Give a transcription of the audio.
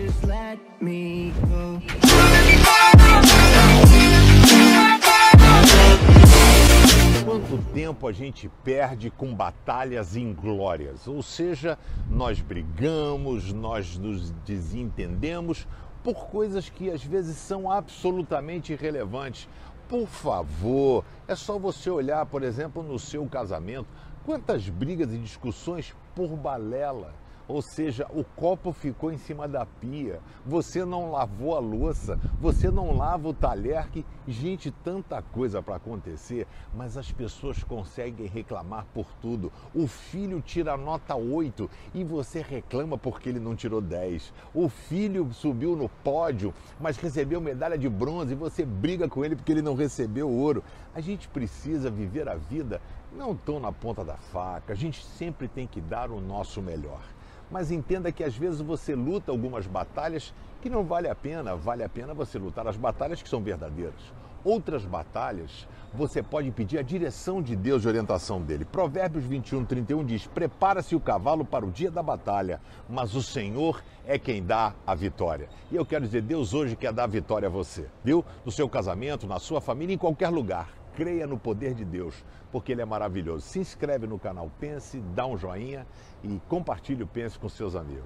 Just let me go. Quanto tempo a gente perde com batalhas inglórias? Ou seja, nós brigamos, nós nos desentendemos por coisas que às vezes são absolutamente irrelevantes. Por favor, é só você olhar, por exemplo, no seu casamento, quantas brigas e discussões por balela. Ou seja, o copo ficou em cima da pia, você não lavou a louça, você não lava o talher, que, gente, tanta coisa para acontecer, mas as pessoas conseguem reclamar por tudo. O filho tira nota 8 e você reclama porque ele não tirou 10. O filho subiu no pódio, mas recebeu medalha de bronze e você briga com ele porque ele não recebeu ouro. A gente precisa viver a vida não tão na ponta da faca, a gente sempre tem que dar o nosso melhor mas entenda que às vezes você luta algumas batalhas que não vale a pena, vale a pena você lutar as batalhas que são verdadeiras. Outras batalhas, você pode pedir a direção de Deus de orientação dele. Provérbios 21, 31 diz: Prepara-se o cavalo para o dia da batalha, mas o Senhor é quem dá a vitória. E eu quero dizer, Deus hoje quer dar a vitória a você, viu? No seu casamento, na sua família, em qualquer lugar creia no poder de Deus, porque ele é maravilhoso. Se inscreve no canal Pense, dá um joinha e compartilhe o Pense com seus amigos.